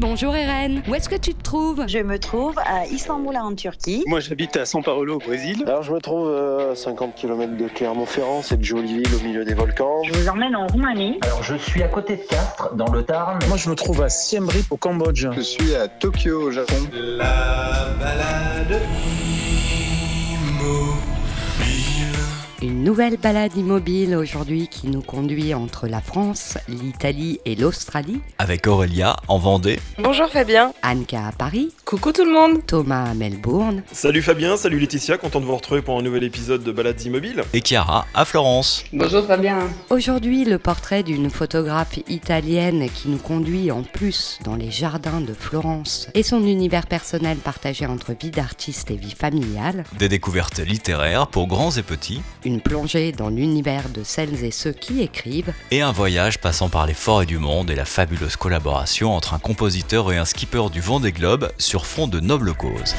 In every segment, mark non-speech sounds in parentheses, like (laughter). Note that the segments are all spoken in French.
Bonjour Eren, où est-ce que tu te trouves? Je me trouve à Istanbul en Turquie. Moi j'habite à São Paulo au Brésil. Alors je me trouve à 50 km de Clermont-Ferrand, cette jolie ville au milieu des volcans. Je vous emmène en Roumanie. Alors je suis à côté de Castres, dans le Tarn. Moi je me trouve à Siem Reap au Cambodge. Je suis à Tokyo au Japon. La balade. Nouvelle balade immobile aujourd'hui qui nous conduit entre la France, l'Italie et l'Australie. Avec Aurélia en Vendée. Bonjour Fabien. Anka à Paris. Coucou tout le monde. Thomas à Melbourne. Salut Fabien, salut Laetitia, content de vous retrouver pour un nouvel épisode de Balades immobiles. Et Chiara à Florence. Bonjour Fabien. Aujourd'hui, le portrait d'une photographe italienne qui nous conduit en plus dans les jardins de Florence et son univers personnel partagé entre vie d'artiste et vie familiale. Des découvertes littéraires pour grands et petits une plongée dans l'univers de celles et ceux qui écrivent, et un voyage passant par les forêts du monde et la fabuleuse collaboration entre un compositeur et un skipper du vent des globes sur fond de nobles causes.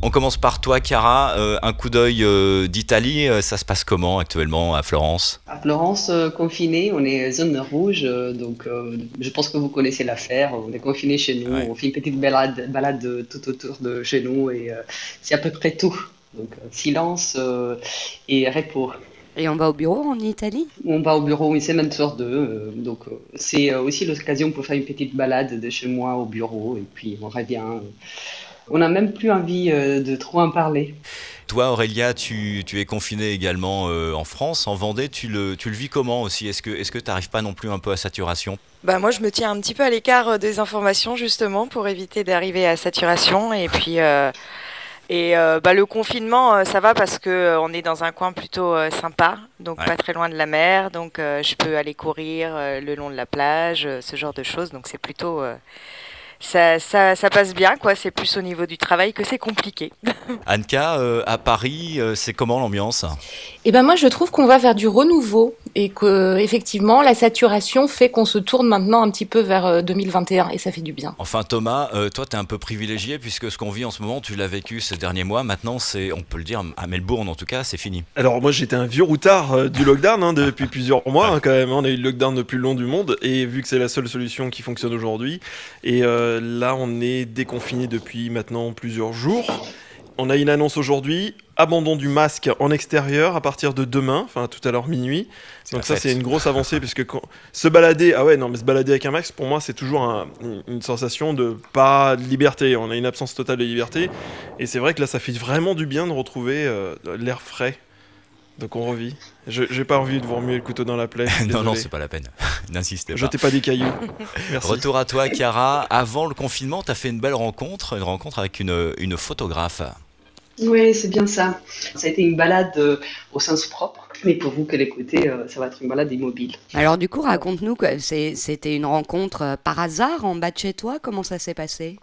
On commence par toi, Chiara. Euh, un coup d'œil euh, d'Italie, euh, ça se passe comment actuellement à Florence? À Florence, confiné, on est zone rouge, donc je pense que vous connaissez l'affaire. On est confiné chez nous, on fait une petite balade, balade tout autour de chez nous et c'est à peu près tout. Donc euh, silence euh, et repos. Et on va au bureau en Italie? On va au bureau une semaine sur deux. Euh, donc c'est aussi l'occasion pour faire une petite balade de chez moi au bureau et puis on revient. On n'a même plus envie de trop en parler. Toi, Aurélia, tu, tu es confinée également en France, en Vendée. Tu le, tu le vis comment aussi? Est-ce que tu est n'arrives pas non plus un peu à saturation? Bah moi, je me tiens un petit peu à l'écart des informations justement pour éviter d'arriver à saturation. Et puis, et euh, bah, le confinement, euh, ça va parce que euh, on est dans un coin plutôt sympa, donc pas très loin de la mer, donc je peux aller courir le long de la plage, ce genre de choses. Donc c'est plutôt ça, ça, ça, passe bien, quoi. C'est plus au niveau du travail que c'est compliqué. (laughs) Anka, à Paris, c'est comment l'ambiance? Eh ben moi, je trouve qu'on va vers du renouveau et que effectivement, la saturation fait qu'on se tourne maintenant un petit peu vers 2021 et ça fait du bien. Enfin, Thomas, toi, tu es un peu privilégié puisque ce qu'on vit en ce moment, tu l'as vécu ces derniers mois. Maintenant, c'est, on peut le dire, à Melbourne en tout cas, c'est fini. Alors moi, j'étais un vieux routard du lockdown hein, depuis plusieurs mois hein, quand même. On a eu le lockdown le plus long du monde et vu que c'est la seule solution qui fonctionne aujourd'hui et là, on est déconfiné depuis maintenant plusieurs jours. On a une annonce aujourd'hui, abandon du masque en extérieur à partir de demain, enfin tout à l'heure minuit. Donc ça c'est une grosse avancée puisque se balader, ah ouais non mais se balader avec un masque pour moi c'est toujours une sensation de pas de liberté. On a une absence totale de liberté et c'est vrai que là ça fait vraiment du bien de retrouver euh, l'air frais. Donc on revit. J'ai pas envie de vous remuer le couteau dans la plaie. (laughs) non, non, c'est pas la peine. (laughs) N'insistez pas. Jetez pas des cailloux. (laughs) Merci. Retour à toi, Chiara. Avant le confinement, tu as fait une belle rencontre, une rencontre avec une, une photographe. Oui, c'est bien ça. Ça a été une balade euh, au sens propre. Mais pour vous qui l'écoutez, euh, ça va être une balade immobile? Alors du coup, raconte-nous, c'était une rencontre euh, par hasard en bas de chez toi Comment ça s'est passé?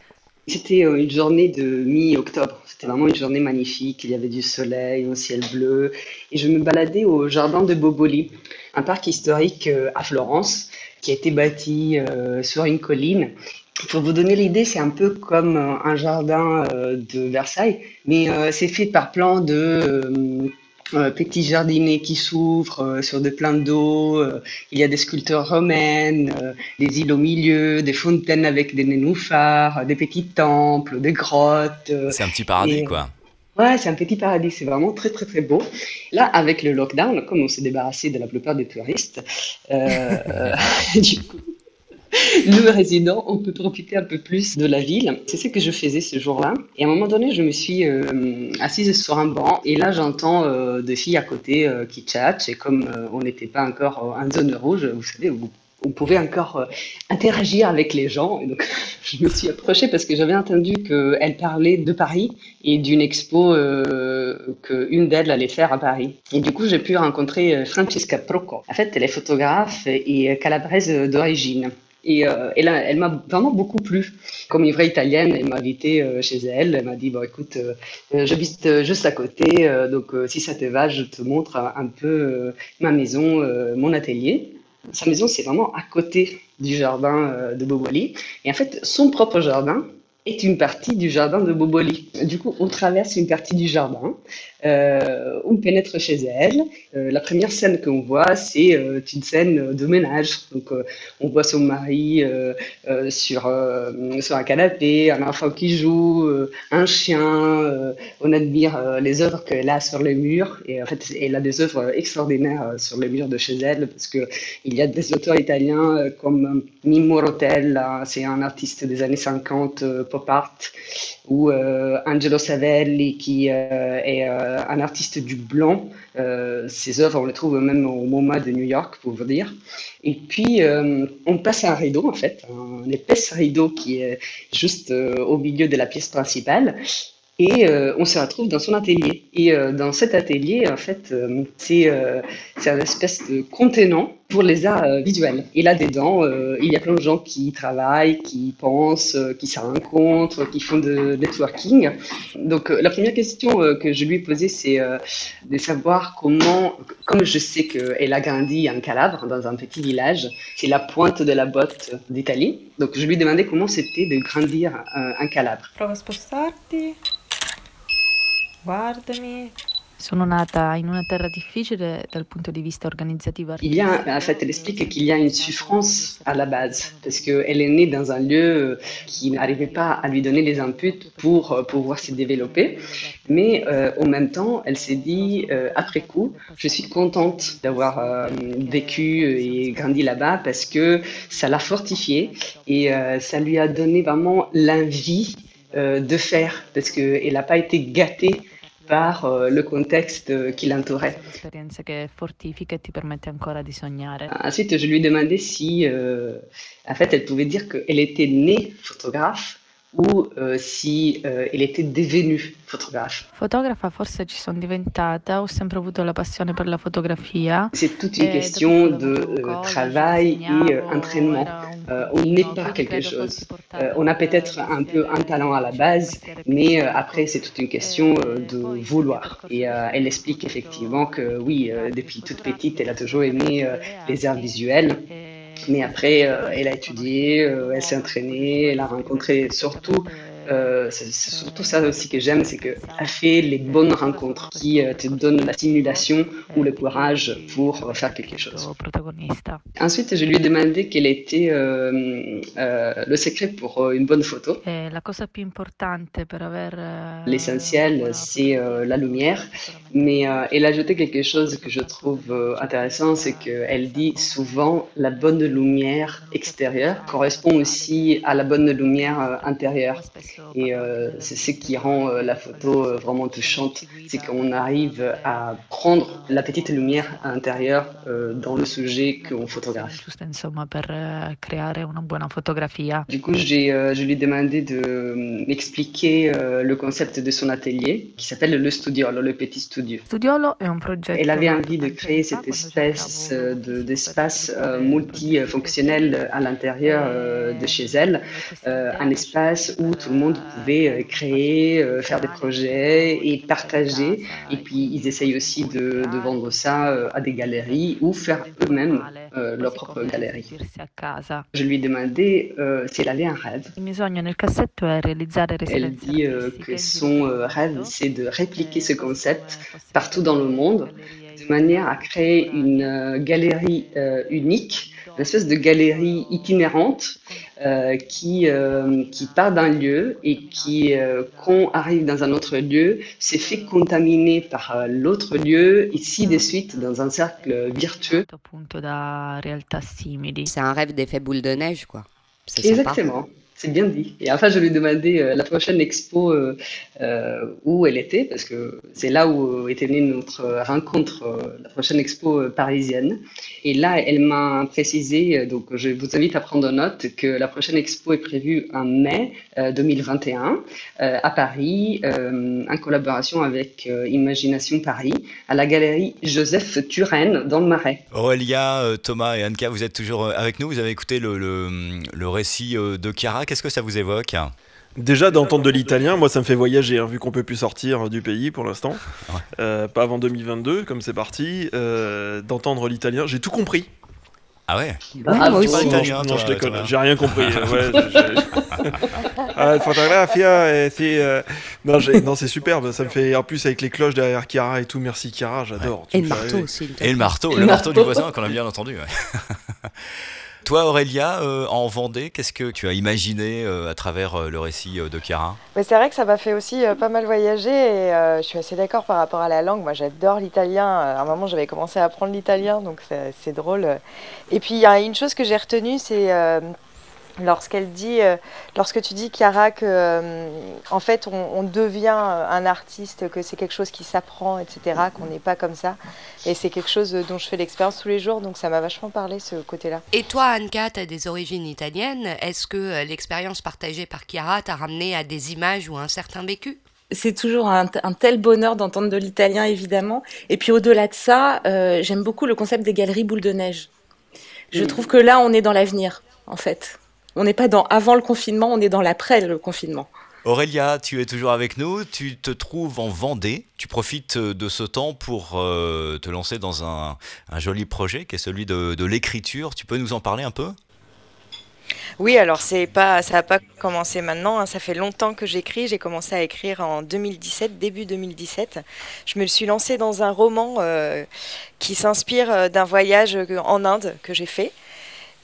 C'était une journée de mi-octobre. C'était vraiment une journée magnifique. Il y avait du soleil, un ciel bleu. Et je me baladais au jardin de Boboli, un parc historique à Florence qui a été bâti sur une colline. Pour vous donner l'idée, c'est un peu comme un jardin de Versailles, mais c'est fait par plan de euh, petit jardinet qui s'ouvre euh, sur des plans d'eau. Euh, il y a des sculptures romaines, des îles au milieu, des fontaines avec des nénuphars, des petits temples, des grottes. c'est un petit paradis, quoi. Ouais, c'est un petit paradis. C'est vraiment très, très, très beau. Là, avec le lockdown, comme on s'est débarrassé de la plupart des touristes, (laughs) du coup, (laughs) nous, résidents, on peut profiter un peu plus de la ville. C'est ce que je faisais ce jour-là. Et à un moment donné, je me suis euh, assise sur un banc et là, j'entends euh, des filles à côté euh, qui tchatchent. Et comme on n'était pas encore en zone rouge, vous savez, vous on pouvait encore interagir avec les gens. Et donc, (laughs) je me suis approchée parce que j'avais entendu qu'elle parlait de Paris et d'une expo qu'une d'elles allait faire à Paris. Et du coup, j'ai pu rencontrer Francesca Procco. En fait, elle est photographe et calabraise d'origine. Et, euh, et là, elle m'a vraiment beaucoup plu. Comme une vraie italienne, elle m'a invité euh, chez elle. Elle m'a dit bon, écoute, euh, j'habite juste à côté, donc si ça te va, je te montre un peu ma maison, mon atelier. Sa maison, c'est vraiment à côté du jardin de Boboli. Et en fait, son propre jardin est une partie du jardin de Boboli. Du coup, on traverse une partie du jardin, euh, on pénètre chez elle. Euh, la première scène qu'on voit, c'est euh, une scène de ménage. Donc, on voit son mari sur, sur un canapé, un enfant qui joue, un chien. on admire les œuvres qu'elle a sur les murs. Et en fait, elle a des œuvres extraordinaires sur les murs de chez elle, parce que il y a des auteurs italiens comme Mimmo Rotella, c'est un artiste des années 50, euh, pop art, ou euh, Angelo Savelli, qui euh, est euh, un artiste du blanc. Ses œuvres, on les trouve même au MoMA de New York, pour vous dire. Et puis, on passe un rideau, en fait, un épaisse rideau qui est juste au milieu de la pièce principale. Et on se retrouve dans son atelier. Et dans cet atelier, en fait, c'est c'est un espèce de contenant pour les arts euh, visuels. Et là-dedans, euh, il y a plein de gens qui travaillent, qui pensent, euh, qui se rencontrent, qui font de networking. Donc, la première question que je lui ai posée, c'est de savoir comment, comme je sais qu'elle a grandi en Calabre, dans un petit village, c'est la pointe de la botte d'Italie. Donc, je lui ai demandé comment c'était de grandir en Calabre. Prova a spostarti. Guardami. Sono nata in una terra difficile dal punto di vista organizzativo. Il y a, en fait, elle explique qu'il y a une souffrance à la base, parce qu'elle est née dans un lieu qui n'arrivait pas à lui donner les inputs pour euh, pouvoir se développer. Mais euh, en même temps, elle s'est dit, euh, après coup, je suis contente d'avoir euh, vécu et grandi là-bas parce que ça l'a fortifiée et ça lui a donné vraiment l'envie de faire, parce qu'elle n'a pas été gâtée par euh, le contexte euh, qui l'entourait. E. Ensuite, je lui ai demandé si, euh, en fait, elle pouvait dire qu'elle était née photographe ou euh, si euh, elle était devenue photographe. Fotografa forse ci sono diventata, ho sempre avuto la passione per la fotografia. C'est toute une question de euh, travail et entraînement. Euh, on n'est pas quelque chose. Euh, on a peut-être un peu un talent à la base, mais euh, après, c'est toute une question de vouloir. Et elle explique effectivement que oui, depuis toute petite, elle a toujours aimé les arts visuels. Mais après, elle a étudié, elle s'est entraînée, elle a rencontré surtout, c'est c'est surtout ça aussi que j'aime, c'est qu'elle fait les bonnes rencontres qui euh, te donnent la stimulation ou le courage pour euh, faire quelque chose. Ensuite, je lui ai demandé quel était euh, euh, le secret pour euh, une bonne photo. L'essentiel, c'est euh, la lumière, mais euh, elle a ajouté quelque chose que je trouve euh, intéressant, c'est qu'elle dit souvent la bonne lumière extérieure correspond aussi à la bonne lumière euh, intérieure. Et euh, c'est ce qui rend euh, la photo euh, vraiment touchante, c'est qu'on arrive à prendre la petite lumière intérieure euh, dans le sujet qu'on fotografia. Du coup, j'ai, je lui ai demandé de m'expliquer le concept de son atelier qui s'appelle le studiolo, le petit studio. Studiolo è un progetto Elle avait envie de créer cette espèce de- d'espace multifonctionnel à l'intérieur de chez elle, un espace où tout le monde pouvait euh, créer, euh, faire des projets et partager. Et puis ils essayent aussi de, de vendre ça euh, à des galeries ou faire eux-mêmes euh, leur propre galerie. Je lui ai demandé euh, si elle avait un rêve. Elle dit euh, que son rêve, c'est de répliquer ce concept partout dans le monde, de manière à créer une galerie unique, une espèce de galerie itinérante euh, qui, euh, qui part d'un lieu et qui, euh, quand arrive dans un autre lieu, se fait contaminer par l'autre lieu, ici de suite dans un cercle virtueux. C'est un rêve d'effet boule de neige, quoi. Sympa. C'est bien dit. Et enfin, je lui ai demandé euh, la prochaine expo euh, euh, où elle était, parce que c'est là où était née notre rencontre, la prochaine expo parisienne. Et là, elle m'a précisé, donc je vous invite à prendre note, que la prochaine expo est prévue en mai euh, 2021 euh, à Paris, en collaboration avec Imagination Paris, à la galerie Joseph Turenne dans le Marais. Aurélia, Thomas et Anka, vous êtes toujours avec nous. Vous avez écouté le, le, récit de Chiara. Qu'est-ce que ça vous évoque Déjà d'entendre de l'italien, moi ça me fait voyager, hein, vu qu'on peut plus sortir du pays pour l'instant. Euh, pas avant 2022, comme c'est parti. Euh, d'entendre l'italien, j'ai tout compris. Ah ouais Ah, moi aussi. italien, Non, je déconne, j'ai rien compris. (laughs) ouais, Ah, c'est. euh, Non, j'ai- non, c'est superbe. Ça me fait. En plus, avec les cloches derrière Chiara et tout. Merci Chiara, j'adore. Et le marteau aussi. Et le marteau, le marteau du voisin qu'on a bien entendu. ouais. (laughs) Toi, Aurélia, euh, en Vendée, qu'est-ce que tu as imaginé euh, à travers euh, le récit de Chiara? C'est vrai que ça m'a fait aussi pas mal voyager et je suis assez d'accord par rapport à la langue. Moi, j'adore l'italien. À un moment, j'avais commencé à apprendre l'italien, donc c'est drôle. Et puis, il y a une chose que j'ai retenue, c'est lorsqu'elle dit, euh, lorsque tu dis, Chiara, que euh, en fait, on, on devient un artiste, que c'est quelque chose qui s'apprend, etc., qu'on n'est pas comme ça. Et c'est quelque chose dont je fais l'expérience tous les jours, donc ça m'a vachement parlé ce côté-là. Et toi, Anka, tu as des origines italiennes. Est-ce que euh, l'expérience partagée par Chiara t'a ramené à des images ou un certain vécu? C'est toujours un, un tel bonheur d'entendre de l'italien, évidemment. Et puis au-delà de ça, euh, j'aime beaucoup le concept des galeries boules de neige. Je Mm. trouve que là, on est dans l'avenir, en fait. On n'est pas dans avant le confinement, on est dans l'après le confinement. Aurélia, tu es toujours avec nous, tu te trouves en Vendée, tu profites euh, de ce temps pour euh, te lancer dans un, un joli projet qui est celui de, de l'écriture. Tu peux nous en parler un peu? Oui, alors c'est pas, ça n'a pas commencé maintenant, hein, ça fait longtemps que j'écris. J'ai commencé à écrire en 2017, début 2017. Je me suis lancée dans un roman euh, qui s'inspire d'un voyage en Inde que j'ai fait.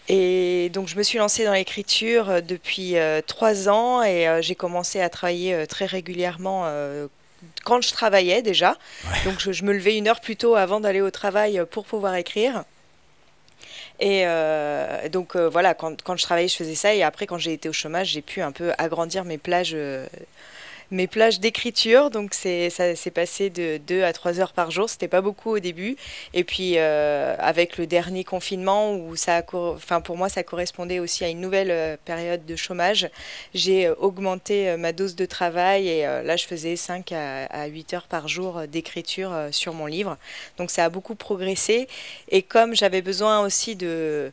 Et donc je me suis lancée dans l'écriture euh, depuis euh, trois ans et euh, j'ai commencé à travailler très régulièrement quand je travaillais déjà. Donc je, je me levais une heure plus tôt avant d'aller au travail pour pouvoir écrire. Et euh, donc euh, voilà, quand, quand je travaillais, je faisais ça. Et après, quand j'ai été au chômage, j'ai pu un peu agrandir mes plages, euh, mes plages d'écriture. Donc c'est, ça s'est passé de 2 à 3 heures par jour. C'était pas beaucoup au début. Et puis euh, avec le dernier confinement, où ça enfin, pour moi, ça correspondait aussi à une nouvelle euh, période de chômage, j'ai euh, augmenté ma dose de travail. Et là, je faisais 5 à, à 8 heures par jour d'écriture sur mon livre. Donc ça a beaucoup progressé. Et comme j'avais besoin aussi de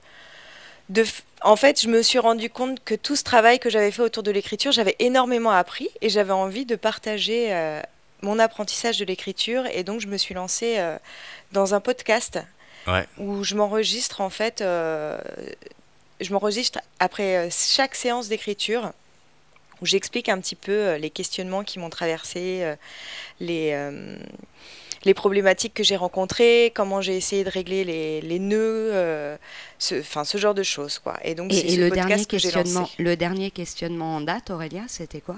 de en fait, je me suis rendu compte que tout ce travail que j'avais fait autour de l'écriture, j'avais énormément appris et j'avais envie de partager euh, mon apprentissage de l'écriture. Et donc, je me suis lancée euh, dans un podcast Ouais. où je m'enregistre en fait, euh, je m'enregistre après chaque séance d'écriture où j'explique un petit peu les questionnements qui m'ont traversé, les, les problématiques que j'ai rencontrées, comment j'ai essayé de régler les, les nœuds, euh, ce, enfin, ce genre de choses. Quoi. Et donc, Et, et ce le, dernier que questionnement, le dernier questionnement en date, Aurélia, c'était quoi?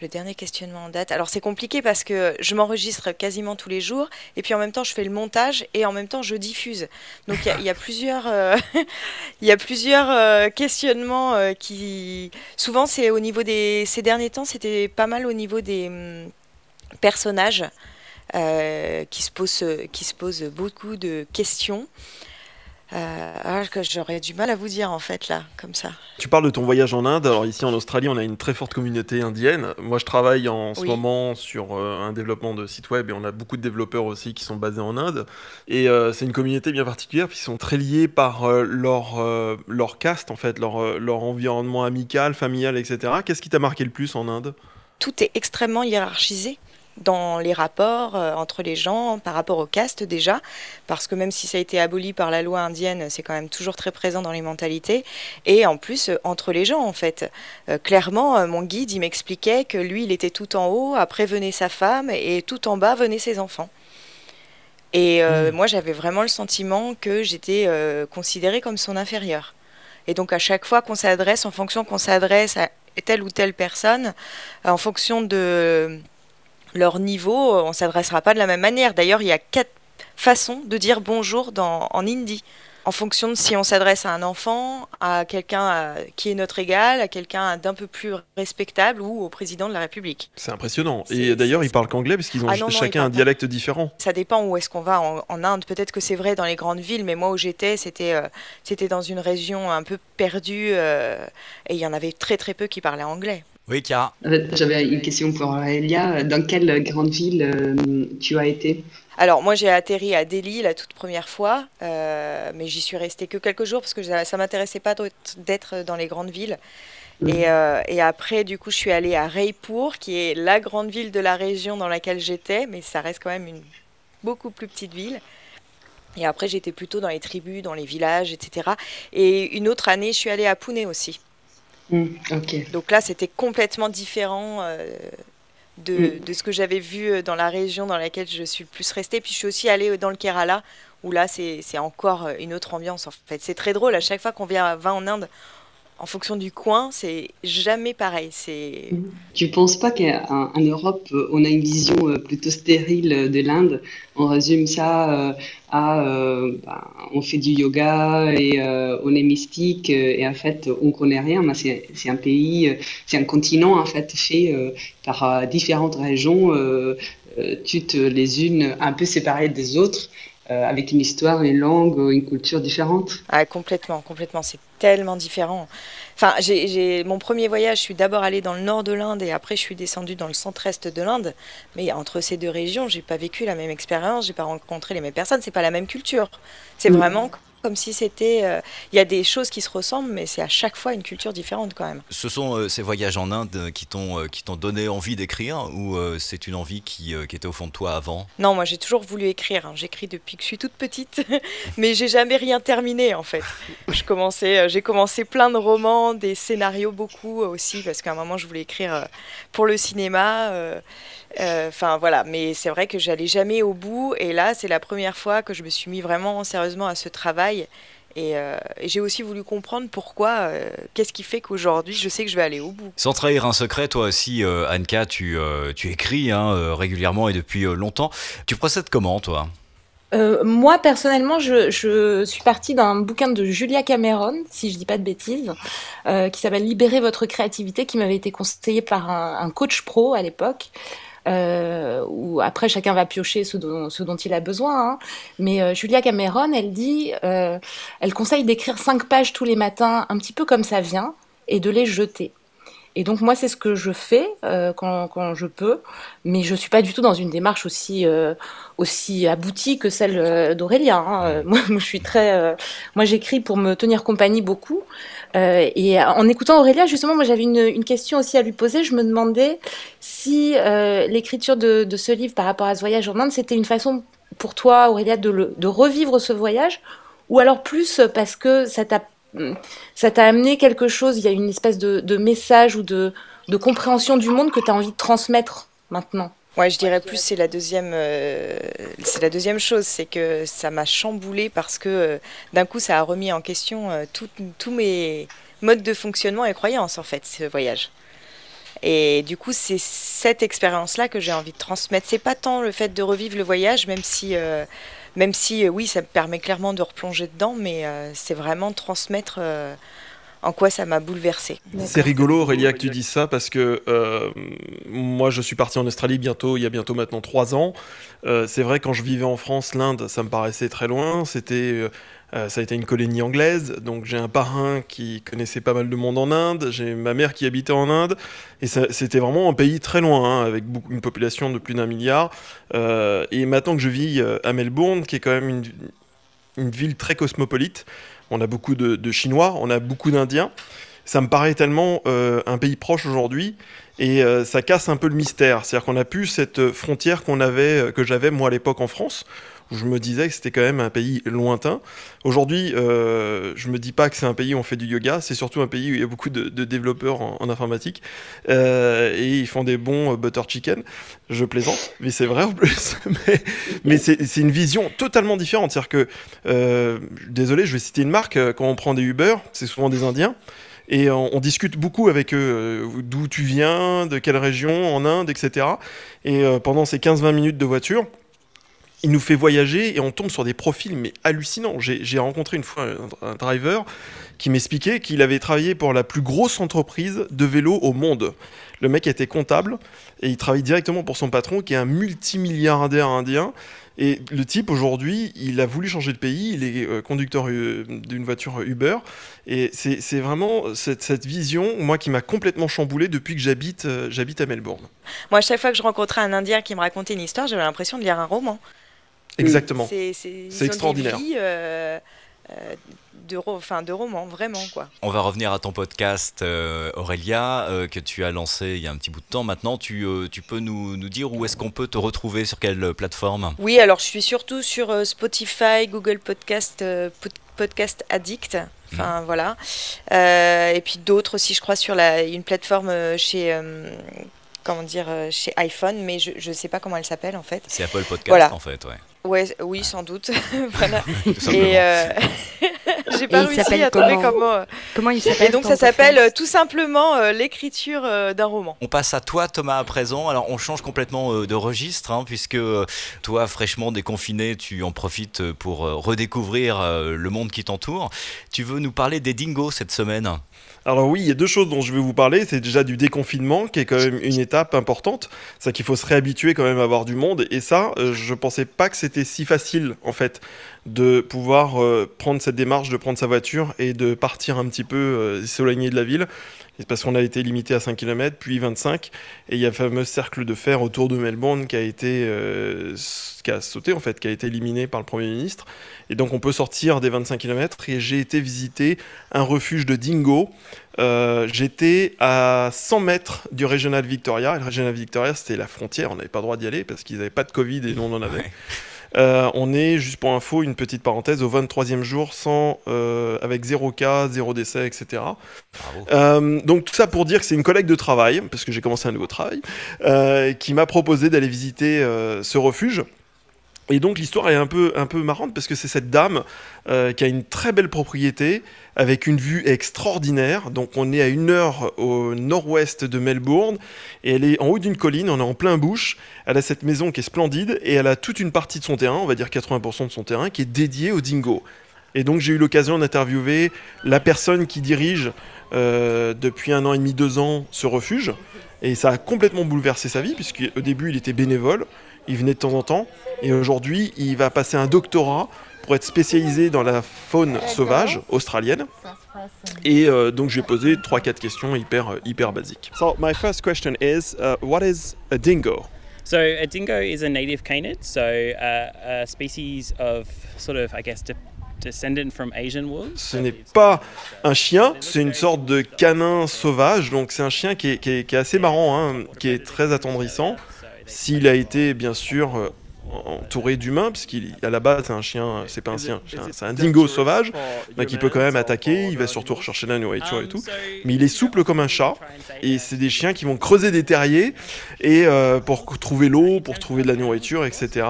Le dernier questionnement en date. Alors c'est compliqué parce que je m'enregistre quasiment tous les jours et puis en même temps je fais le montage et en même temps je diffuse. Donc il y a- il y, a plusieurs, euh, (laughs) il y a plusieurs euh, questionnements euh, qui... Souvent c'est au niveau des... Ces derniers temps c'était pas mal au niveau des hum, personnages euh, qui, se posent, qui se posent beaucoup de questions. Euh, j'aurais du mal à vous dire en fait là, comme ça. Tu parles de ton voyage en Inde. Alors ici en Australie, on a une très forte communauté indienne. Moi, je travaille en ce Oui. moment sur euh, un développement de site web et on a beaucoup de développeurs aussi qui sont basés en Inde. Et euh, c'est une communauté bien particulière puisqu'ils sont très liés par leur leur caste en fait, leur leur environnement amical, familial, etc. Qu'est-ce qui t'a marqué le plus en Inde? Tout est extrêmement hiérarchisé dans les rapports euh, entre les gens par rapport au caste déjà, parce que même si ça a été aboli par la loi indienne, c'est quand même toujours très présent dans les mentalités, et en plus euh, entre les gens en fait. Euh, clairement, mon guide, il m'expliquait que lui, il était tout en haut, après venait sa femme, et tout en bas venaient ses enfants. Et euh, moi, j'avais vraiment le sentiment que j'étais euh, considérée comme son inférieur. Et donc, à chaque fois qu'on s'adresse, en fonction qu'on s'adresse à telle ou telle personne, en fonction de leur niveau, on ne s'adressera pas de la même manière. D'ailleurs, il y a quatre façons de dire bonjour dans, en hindi. En fonction de si on s'adresse à un enfant, à quelqu'un euh, qui est notre égal, à quelqu'un d'un peu plus respectable ou au président de la République. C'est impressionnant. Et d'ailleurs, ils parlent qu'anglais parce qu'ils ont Ah non, non, ils chacun un dialecte différent. Ça dépend où est-ce qu'on va en, en Inde. Peut-être que c'est vrai dans les grandes villes, mais moi où j'étais, c'était euh, c'était dans une région un peu perdue euh, et il y en avait très très peu qui parlaient anglais. Oui, Chiara. J'avais une question pour Elia. Dans quelle grande ville euh, tu as été? Alors moi j'ai atterri à Delhi la toute première fois, euh, mais j'y suis restée que quelques jours parce que ça, ça m'intéressait pas d'être- d'être dans les grandes villes. Et, euh, et après, du coup, je suis allée à Raipur, qui est la grande ville de la région dans laquelle j'étais, mais ça reste quand même une beaucoup plus petite ville. Et après, j'étais plutôt dans les tribus, dans les villages, etc. Et une autre année, je suis allée à Pune aussi. Ok. Donc là, c'était complètement différent euh, de, Mm. de ce que j'avais vu euh, dans la région dans laquelle je suis le plus restée. Puis je suis aussi allée euh, dans le Kerala, où là, c'est encore une autre ambiance en fait. C'est très drôle, à chaque fois qu'on vient, va en Inde, en fonction du coin, c'est jamais pareil. C'est Tu penses pas qu'en en Europe, on a une vision euh, plutôt stérile de l'Inde? On résume ça euh, à euh, ben, on fait du yoga et on est mystique et en fait on connaît rien. C'est un pays, c'est un continent en fait fait par différentes régions, toutes les unes un peu séparées des autres, euh, avec une histoire, une langue, une culture différente. Ah, complètement, complètement. C'est tellement différent. Enfin, j'ai, mon premier voyage, je suis d'abord allée dans le nord de l'Inde et après je suis descendue dans le centre-est de l'Inde. Mais entre ces deux régions, j'ai pas vécu la même expérience, j'ai pas rencontré les mêmes personnes, c'est pas la même culture. C'est Mm. vraiment comme si c'était. euh, Il y a des choses qui se ressemblent, mais c'est à chaque fois une culture différente quand même. Ce sont euh, ces voyages en Inde qui t'ont euh, qui t'ont donné envie d'écrire ou c'est une envie qui, qui était au fond de toi avant? Non, moi j'ai toujours voulu écrire. hein. J'écris depuis que je suis toute petite, (laughs) mais j'ai jamais rien terminé en fait. Je commençais, j'ai commencé plein de romans, des scénarios beaucoup aussi, parce qu'à un moment je voulais écrire pour le cinéma. Euh, euh, Enfin voilà, mais c'est vrai que j'allais jamais au bout. Et là, c'est la première fois que je me suis mis vraiment sérieusement à ce travail. Et, euh, et j'ai aussi voulu comprendre pourquoi, euh, qu'est-ce qui fait qu'aujourd'hui je sais que je vais aller au bout. Sans trahir un secret, toi aussi, euh, Anka, tu, euh, tu écris hein, euh, régulièrement et depuis longtemps. Tu procèdes comment, toi? Euh, moi, personnellement, je, je suis partie d'un bouquin de Julia Cameron, si je dis pas de bêtises, euh, qui s'appelle Libérer votre créativité, qui m'avait été conseillé par un, un coach pro à l'époque. Euh, où après chacun va piocher ce dont, il a besoin. hein. Mais euh, Julia Cameron, elle dit, euh, elle conseille d'écrire cinq pages tous les matins, un petit peu comme ça vient, et de les jeter. Et donc moi, c'est ce que je fais euh, quand, quand je peux, mais je suis pas du tout dans une démarche aussi euh, aussi aboutie que celle euh, d'Aurélia. hein. (laughs) Moi, moi, je suis très, euh, moi, j'écris pour me tenir compagnie beaucoup. Et en écoutant Aurélia, justement, moi, j'avais une, une question aussi à lui poser. Je me demandais si l'écriture de, de ce livre par rapport à ce voyage en Inde, c'était une façon pour toi, Aurélia, de, le- de revivre ce voyage, ou alors plus parce que ça t'a ça t'a amené quelque chose, il y a une espèce de, message ou de, compréhension du monde que tu as envie de transmettre maintenant? Ouais, je dirais plus c'est la deuxième, euh, c'est la deuxième chose, c'est que ça m'a chamboulé parce que euh, d'un coup ça a remis en question euh, tous mes modes de fonctionnement et croyances en fait ce voyage. Et du coup c'est cette expérience-là que j'ai envie de transmettre. C'est pas tant le fait de revivre le voyage, même si, même si euh, oui ça me permet clairement de replonger dedans, mais euh, c'est vraiment transmettre euh, en quoi ça m'a bouleversée. C'est rigolo Aurélia que tu dises ça parce que euh, moi je suis parti en Australie bientôt, il y a bientôt maintenant trois ans. Euh, c'est vrai quand je vivais en France, l'Inde ça me paraissait très loin, c'était euh, ça a été une colonie anglaise, donc j'ai un parrain qui connaissait pas mal de monde en Inde, j'ai ma mère qui habitait en Inde, et c'était vraiment un pays très loin, hein, avec une population de plus d'un milliard. Euh, et maintenant que je vis euh, à Melbourne, qui est quand même une, ville très cosmopolite, on a beaucoup de, Chinois, on a beaucoup d'Indiens, ça me paraît tellement un pays proche aujourd'hui, et ça casse un peu le mystère. C'est-à-dire qu'on a plus cette frontière qu'on avait, que j'avais moi à l'époque en France, où je me disais que c'était quand même un pays lointain. Aujourd'hui, euh, je me dis pas que c'est un pays où on fait du yoga, c'est surtout un pays où il y a beaucoup de, développeurs en, informatique, euh, et ils font des bons euh, butter chicken. Je plaisante, mais c'est vrai en plus. (laughs) mais c'est une vision totalement différente. C'est-à-dire que, euh, désolé, je vais citer une marque, quand on prend des Uber, c'est souvent des Indiens. Et on, discute beaucoup avec eux, d'où tu viens, de quelle région, en Inde, etc. Et pendant ces 15-20 minutes de voiture, il nous fait voyager et on tombe sur des profils mais hallucinants. J'ai rencontré une fois un, driver qui m'expliquait qu'il avait travaillé pour la plus grosse entreprise de vélo au monde. Le mec était comptable et il travaille directement pour son patron qui est un multimilliardaire indien. Et le type aujourd'hui, il a voulu changer de pays, il est euh, conducteur euh, d'une voiture Uber. Et c'est vraiment cette, cette vision, moi, qui m'a complètement chamboulé depuis que j'habite euh, à Melbourne. Moi, chaque fois que je rencontrais un Indien qui me racontait une histoire, j'avais l'impression de lire un roman. Exactement. C'est C'est des extraordinaire. vies, euh, euh, de, enfin, de roman, vraiment quoi. On va revenir à ton podcast, euh, Aurélia, euh, que tu as lancé il y a un petit bout de temps. Maintenant, tu, tu peux nous, nous, dire où est-ce qu'on peut te retrouver, sur quelle plateforme? Oui, alors je suis surtout sur Spotify, Google Podcast, Podcast Addict. Enfin mmh. voilà. et puis d'autres aussi, je crois, sur la, une plateforme chez comment dire, chez iPhone, mais je ne sais pas comment elle s'appelle en fait. C'est Apple Podcast en fait, ouais. Ouais, oui, sans doute. (laughs) voilà. (laughs) Et euh... (laughs) j'ai pas réussi à trouver comment. Euh, comment il s'appelle Et donc ça s'appelle euh, tout simplement euh, l'écriture d'un roman. On passe à toi, Thomas, à présent. Alors on change complètement de registre, hein, puisque toi, fraîchement déconfiné, tu en profites pour redécouvrir le monde qui t'entoure. Tu veux nous parler des dingos cette semaine? Alors oui, il y a deux choses dont je vais vous parler. C'est déjà du déconfinement, qui est quand même une étape importante. C'est qu'il faut se réhabituer quand même à avoir du monde. Et ça, je pensais pas que c'était si facile, en fait, de pouvoir euh, prendre cette démarche, de prendre sa voiture et de partir un petit peu euh, s'éloigner de la ville. Parce qu'on a été limité à 5 km, puis 25, et il y a le fameux cercle de fer autour de Melbourne qui a été euh, qui a sauté en fait, qui a été éliminé par le Premier ministre. Et donc on peut sortir des 25 km. Et j'ai été visiter un refuge de dingo. J'étais à 100 mètres du Régional Victoria. Et le Régional Victoria, c'était la frontière. On n'avait pas le droit d'y aller parce qu'ils n'avaient pas de Covid et nous on en avait. Euh, on est, juste pour info, une petite parenthèse, au 23e jour sans, euh, avec 0 cas, 0 décès, etc. Euh, donc tout ça pour dire que c'est une collègue de travail, parce que j'ai commencé un nouveau travail, qui m'a proposé d'aller visiter ce refuge. Et donc l'histoire est un peu, un peu marrante parce que c'est cette dame euh, qui a une très belle propriété avec une vue extraordinaire. Donc on est à une heure au nord-ouest de Melbourne et elle est en haut d'une colline, on est en plein bush. Elle a cette maison qui est splendide et elle a toute une partie de son terrain, on va dire 80% de son terrain, qui est dédié au dingo. Et donc j'ai eu l'occasion d'interviewer la personne qui dirige euh, depuis un an et demi, deux ans ce refuge. Et ça a complètement bouleversé sa vie, puisqu'au début il était bénévole il venait de temps en temps. Et aujourd'hui, il va passer un doctorat pour être spécialisé dans la faune sauvage australienne. Et euh, donc je vais poser 3-4 questions hyper, euh, hyper basiques. So my first question is, uh, what is a dingo? So a dingo is a native canid, so uh, a species of sort of, I guess, descendant from Asian wolves. Ce n'est pas un chien, c'est une sorte de canin sauvage. Donc c'est un chien qui est, qui est, qui est assez marrant, hein, qui est très attendrissant. S'il a été bien sûr euh, entouré d'humains, puisqu'à la base c'est un chien, c'est pas un chien, c'est un, dingo sauvage, mais qui peut quand même attaquer, il va surtout rechercher la nourriture et tout. Mais il est souple comme un chat, et c'est des chiens qui vont creuser des terriers et euh, pour trouver l'eau, pour trouver de la nourriture, etc.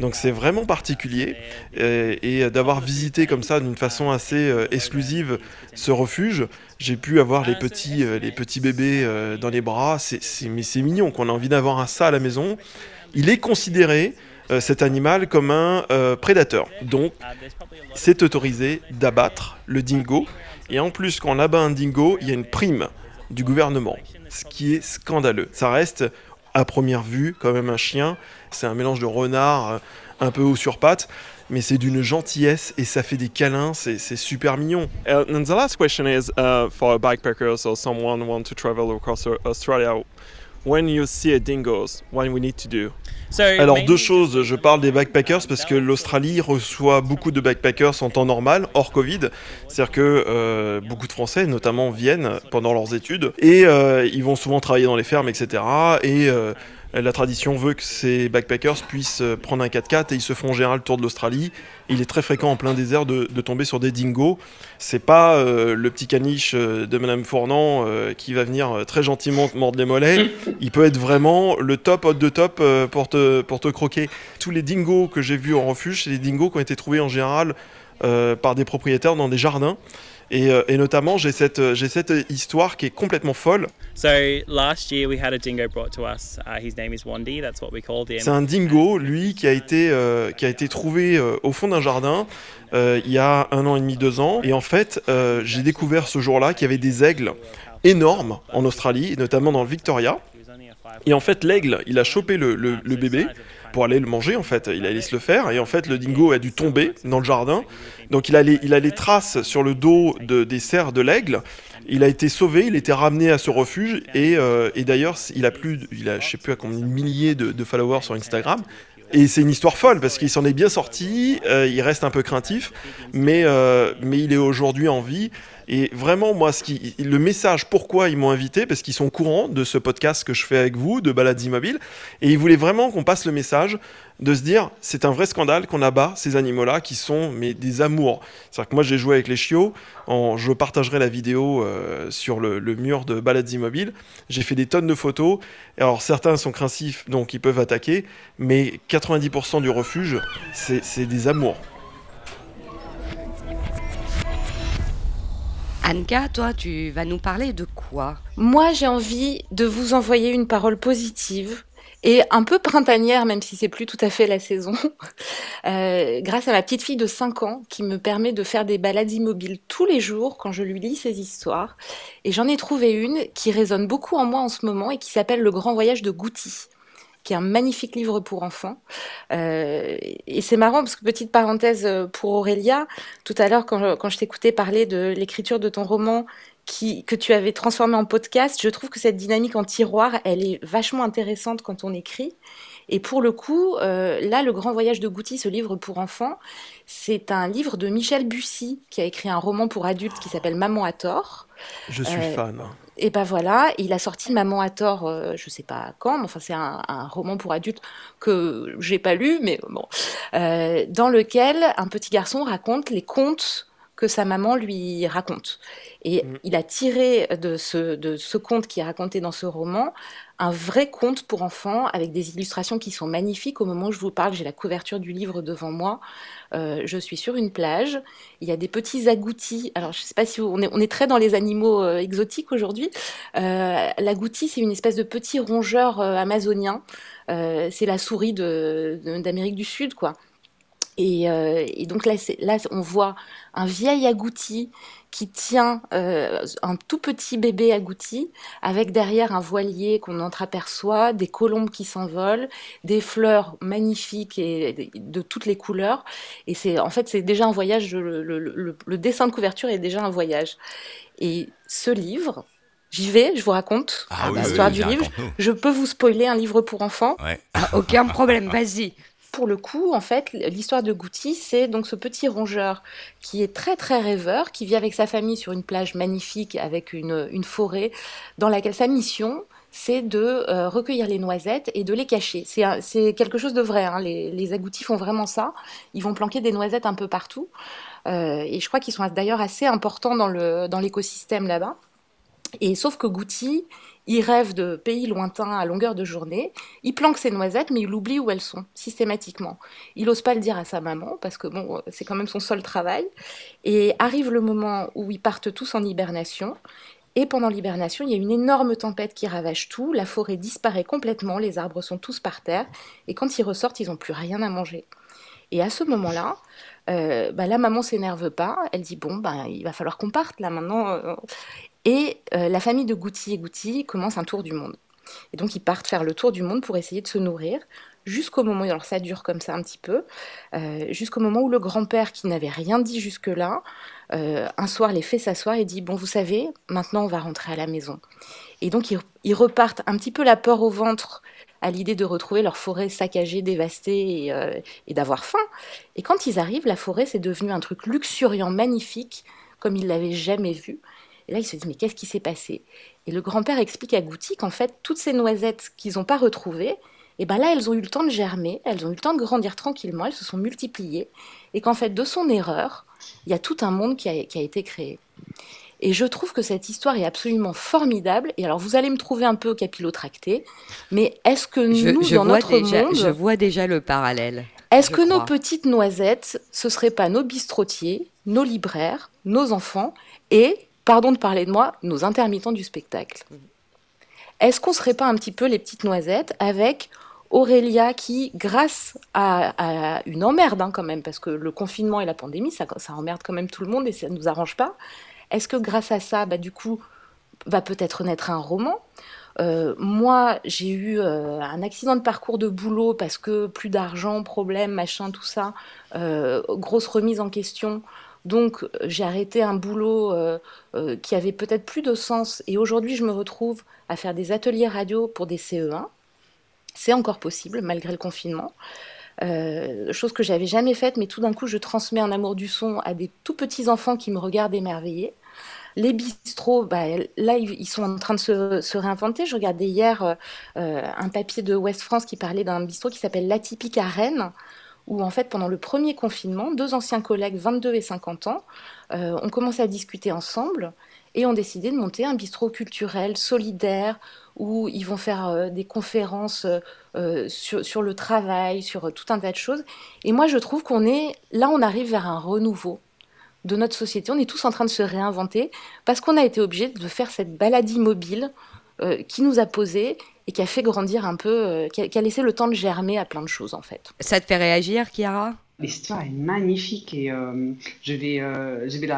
Donc c'est vraiment particulier, et, d'avoir visité comme ça d'une façon assez euh, exclusive ce refuge, j'ai pu avoir les petits, les petits bébés dans les bras, c'est mignon qu'on a envie d'avoir un ça à la maison. Il est considéré euh, cet animal comme un euh, prédateur. Donc, c'est autorisé d'abattre le dingo. Et en plus, quand on abat un dingo, il y a une prime du gouvernement, ce qui est scandaleux. Ça reste, à première vue, quand même un chien. C'est un mélange de renard, euh, un peu haut sur pattes mais c'est d'une gentillesse et ça fait des câlins, c'est super mignon. And the last question is uh, for bikepackers or someone want to travel across Australia. When you see a dingoes, what we need to do? Alors deux choses, je parle des backpackers parce que l'Australie reçoit beaucoup de backpackers en temps normal, hors Covid. C'est-à-dire que euh, beaucoup de Français, notamment, viennent pendant leurs études et euh, ils vont souvent travailler dans les fermes, etc. Et euh, la tradition veut que ces backpackers puissent prendre un 4x4 et ils se font en général le tour de l'Australie. Il est très fréquent en plein désert de, tomber sur des dingos. C'est pas euh, le petit caniche euh, de Madame Fournant euh, qui va venir très gentiment te mordre les mollets. Il peut être vraiment le top hot de top pour, te, pour te croquer. Tous les dingos que j'ai vus en refuge, c'est des dingos qui ont été trouvés en général par des propriétaires dans des jardins. Et, euh, et, notamment, j'ai cette, euh, j'ai cette histoire qui est complètement folle. C'est un dingo, lui, qui a été, euh, qui a été trouvé au fond d'un jardin il y a un an et demi, deux ans. Et en fait, j'ai découvert ce jour-là qu'il y avait des aigles énormes en Australie, notamment dans le Victoria. Et en fait, l'aigle, il a chopé le, le, le bébé pour aller le manger en fait. Il allait se le faire et en fait le dingo a dû tomber dans le jardin. Donc il a les, il a les traces sur le dos de, des serres de l'aigle. Il a été sauvé, il était ramené à ce refuge et, euh, et d'ailleurs il a plus, il a je sais plus à combien de milliers de, followers sur Instagram. Et c'est une histoire folle parce qu'il s'en est bien sorti, euh, il reste un peu craintif, mais, euh, mais il est aujourd'hui en vie. Et vraiment, moi, le message, pourquoi ils m'ont invité, parce qu'ils sont courants de ce podcast que je fais avec vous, de Balades Immobiles, et ils voulaient vraiment qu'on passe le message de se dire, c'est un vrai scandale qu'on abat ces animaux-là qui sont mais des amours. C'est-à-dire que moi, j'ai joué avec les chiots, je partagerai la vidéo euh, sur le, le, mur de Balades Immobiles. J'ai fait des tonnes de photos. Alors, certains sont craintifs, donc ils peuvent attaquer, mais 90% du refuge, c'est des amours. Anka, toi, tu vas nous parler de quoi? Moi, j'ai envie de vous envoyer une parole positive et un peu printanière, même si c'est plus tout à fait la saison, (laughs) euh, grâce à ma petite fille de 5 ans qui me permet de faire des balades immobiles tous les jours quand je lui lis ses histoires. Et j'en ai trouvé une qui résonne beaucoup en moi en ce moment et qui s'appelle Le Grand Voyage de Goutti qui est un magnifique livre pour enfants. Euh, et c'est marrant parce que petite parenthèse euh, pour Aurélia, tout à l'heure quand, quand je t'écoutais parler de l'écriture de ton roman qui, que tu avais transformé en podcast, je trouve que cette dynamique en tiroir, elle est vachement intéressante quand on écrit. Et pour le coup, euh, là, Le Grand Voyage de Goutti, ce livre pour enfants, c'est un livre de Michel Bussy, qui a écrit un roman pour adultes qui s'appelle Maman à tort. Je suis euh, fan. Et ben voilà, il a sorti Maman à tort, euh, je sais pas quand, mais enfin c'est un, un, roman pour adultes que j'ai pas lu, mais bon, euh, dans lequel un petit garçon raconte les contes que sa maman lui raconte. Et mmh. il a tiré de ce, de ce conte qui est raconté dans ce roman un vrai conte pour enfants avec des illustrations qui sont magnifiques. Au moment où je vous parle, j'ai la couverture du livre devant moi. Euh, je suis sur une plage. Il y a des petits agoutis. Alors, je ne sais pas si on, est, très dans les animaux euh, exotiques aujourd'hui. Euh, L'agouti, c'est une espèce de petit rongeur euh, amazonien. C'est la souris d'Amérique du Sud, quoi. Et, et, donc là, là, on voit un vieil agouti qui tient euh, un tout petit bébé agouti avec derrière un voilier qu'on entreaperçoit, des colombes qui s'envolent, des fleurs magnifiques et de toutes les couleurs. Et c'est en fait c'est déjà un voyage. Le, le, le, le, dessin de couverture est déjà un voyage. Et ce livre. J'y vais, je vous raconte ah l'histoire oui, oui, du livre. Je peux vous spoiler un livre pour enfants. Ouais. Ah, aucun problème, vas-y pour le coup, en fait, l'histoire de Goutti, c'est donc ce petit rongeur qui est très très rêveur, qui vit avec sa famille sur une plage magnifique avec une, une forêt, dans laquelle sa mission, c'est de euh, recueillir les noisettes et de les cacher. C'est quelque chose de vrai, hein. les, agoutis font vraiment ça. Ils vont planquer des noisettes un peu partout. Euh, et je crois qu'ils sont d'ailleurs assez importants dans l'écosystème dans là-bas. Et sauf que Goutti, il rêve de pays lointains à longueur de journée. Il planque ses noisettes, mais il oublie où elles sont, systématiquement. Il n'ose pas le dire à sa maman, parce que bon, c'est quand même son seul travail. Et arrive le moment où ils partent tous en hibernation. Et pendant l'hibernation, il y a une énorme tempête qui ravage tout. La forêt disparaît complètement, les arbres sont tous par terre. Et quand ils ressortent, ils n'ont plus rien à manger. Et à ce moment-là, euh, bah, la maman s'énerve pas. Elle dit bon, bah, il va falloir qu'on parte là maintenant. Et euh, la famille de Goutti et Goutti commence un tour du monde. Et donc ils partent faire le tour du monde pour essayer de se nourrir, jusqu'au moment, alors ça dure comme ça un petit peu, euh, jusqu'au moment où le grand-père, qui n'avait rien dit jusque-là, euh, un soir les fait s'asseoir et dit, bon vous savez, maintenant on va rentrer à la maison. Et donc ils, repartent un petit peu la peur au ventre à l'idée de retrouver leur forêt saccagée, dévastée et, et d'avoir faim. Et quand ils arrivent, la forêt c'est devenu un truc luxuriant, magnifique, comme ils l'avaient jamais vu. Et là, ils se disent, mais qu'est-ce qui s'est passé? Et le grand-père explique à Goutti qu'en fait, toutes ces noisettes qu'ils n'ont pas retrouvées, et eh ben là, elles ont eu le temps de germer, elles ont eu le temps de grandir tranquillement, elles se sont multipliées, et qu'en fait, de son erreur, il y a tout un monde qui a, qui a été créé. Et je trouve que cette histoire est absolument formidable. Et alors, vous allez me trouver un peu capillotracté, mais est-ce que nous, je, je dans notre déjà, monde, je vois déjà le parallèle. Est-ce que crois. nos petites noisettes, ce seraient pas nos bistrotiers, nos libraires, nos enfants et pardon de parler de moi, nos intermittents du spectacle. Est-ce qu'on serait pas un petit peu les petites noisettes avec Aurélia qui, grâce à, une emmerde hein, quand même, parce que le confinement et la pandémie, ça, ça, emmerde quand même tout le monde et ça ne nous arrange pas, est-ce que grâce à ça, bah, du coup, va peut-être naître un roman? Euh, moi, j'ai eu euh, un accident de parcours de boulot parce que plus d'argent, problème, machin, tout ça, euh, grosse remise en question. Donc j'ai arrêté un boulot euh, euh, qui avait peut-être plus de sens et aujourd'hui je me retrouve à faire des ateliers radio pour des CE1. C'est encore possible malgré le confinement. euh, chose que j'avais jamais faite, mais tout d'un coup, je transmets un amour du son à des tout petits enfants qui me regardent émerveillés. Les bistrots, bah, là, ils sont en train de se, réinventer. Je regardais hier euh, euh, un papier de West France qui parlait d'un bistrot qui s'appelle L'Atypique à Rennes, où en fait, pendant le premier confinement, deux anciens collègues, 22 et 50 ans, ont commencé à discuter ensemble et ont décidé de monter un bistrot culturel solidaire où ils vont faire euh, des conférences euh, euh, sur, sur, le travail, sur tout un tas de choses. Et moi, je trouve qu'on est là, on arrive vers un renouveau de notre société. On est tous en train de se réinventer parce qu'on a été obligé de faire cette maladie mobile qui nous a posé et qui a fait grandir un peu, qui, a, qui, a, laissé le temps de germer à plein de choses en fait. Ça te fait réagir, Chiara? L'histoire est magnifique et euh, je vais, euh, je vais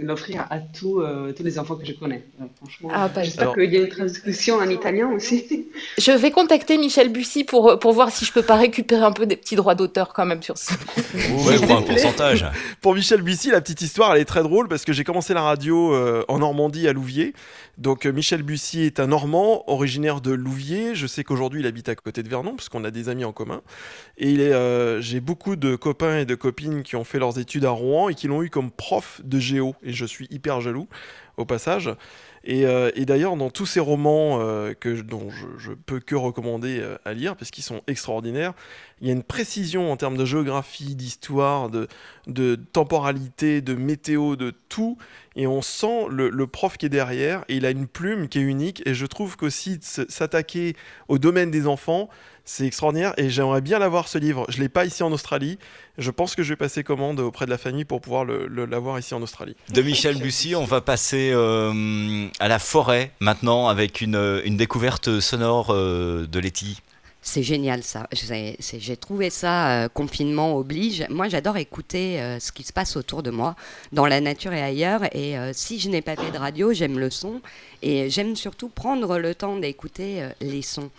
l'offrir à tous, euh, tous les enfants que je connais. franchement, ah, bah, j'espère qu'il y a une traduction en italien aussi. (laughs) Je vais contacter Michel Bussy pour, pour voir si je peux pas récupérer un peu des petits droits d'auteur quand même sur ça. Ouais, (laughs) pour un pourcentage. pour Michel Bussy, la petite histoire, elle est très drôle parce que j'ai commencé la radio en Normandie à Louviers. Donc Michel Bussy est un Normand originaire de Louviers. Je sais qu'aujourd'hui il habite à côté de Vernon parce qu'on a des amis en commun. Et j'ai beaucoup de copains et de copines qui ont fait leurs études à Rouen et qui l'ont eu comme prof de géo. Et je suis hyper jaloux au passage. Et, euh, d'ailleurs, dans tous ces romans euh, que, dont je, peux que recommander euh, à lire, parce qu'ils sont extraordinaires, il y a une précision en termes de géographie, d'histoire, de, de temporalité, de météo, de tout. Et on sent le, le, prof qui est derrière, et il a une plume qui est unique. Et je trouve qu'aussi s'attaquer au domaine des enfants, c'est extraordinaire et j'aimerais bien l'avoir ce livre. Je ne l'ai pas ici en Australie. Je pense que je vais passer commande auprès de la famille pour pouvoir l'avoir ici en Australie. De Michel Bussy, on va passer euh, à la forêt maintenant avec une, une découverte sonore euh, de Letty. C'est génial ça. J'ai trouvé ça euh, confinement oblige. Moi, j'adore écouter ce qui se passe autour de moi, dans la nature et ailleurs. Et si je n'ai pas fait de radio, j'aime le son et j'aime surtout prendre le temps d'écouter les sons.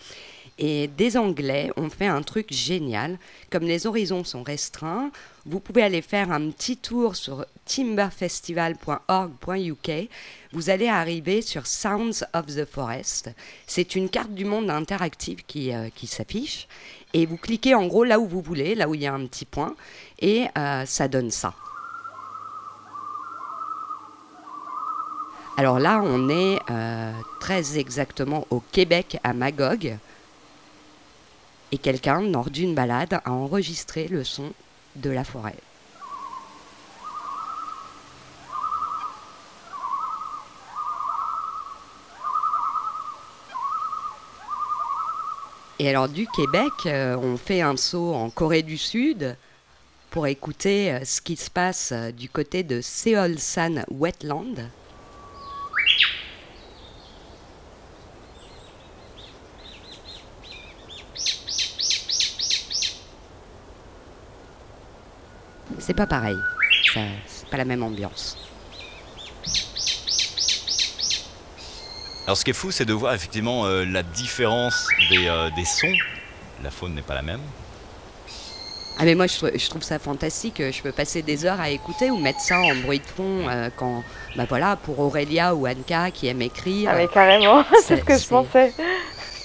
Et des Anglais ont fait un truc génial. Comme les horizons sont restreints, vous pouvez aller faire un petit tour sur timberfestival.org.uk. Vous allez arriver sur Sounds of the Forest. C'est une carte du monde interactive qui, euh, qui s'affiche. Et vous cliquez en gros là où vous voulez, là où il y a un petit point. Et euh, ça donne ça. Alors là, on est euh, très exactement au Québec, à Magog et quelqu'un, lors d'une balade, a enregistré le son de la forêt. Et alors du Québec, euh, on fait un saut en Corée du Sud pour écouter euh, ce qui se passe euh, du côté de Seolsan Wetland. C'est pas pareil. C'est pas la même ambiance. Alors ce qui est fou, c'est de voir effectivement euh, la différence euh, des, sons. La faune n'est pas la même. Ah mais moi je, trouve ça fantastique, je peux passer des heures à écouter ou mettre ça en bruit de fond euh, quand, bah voilà, pour Aurélia ou Anka qui aiment écrire. Ah mais carrément, (laughs) c'est ce que je pensais.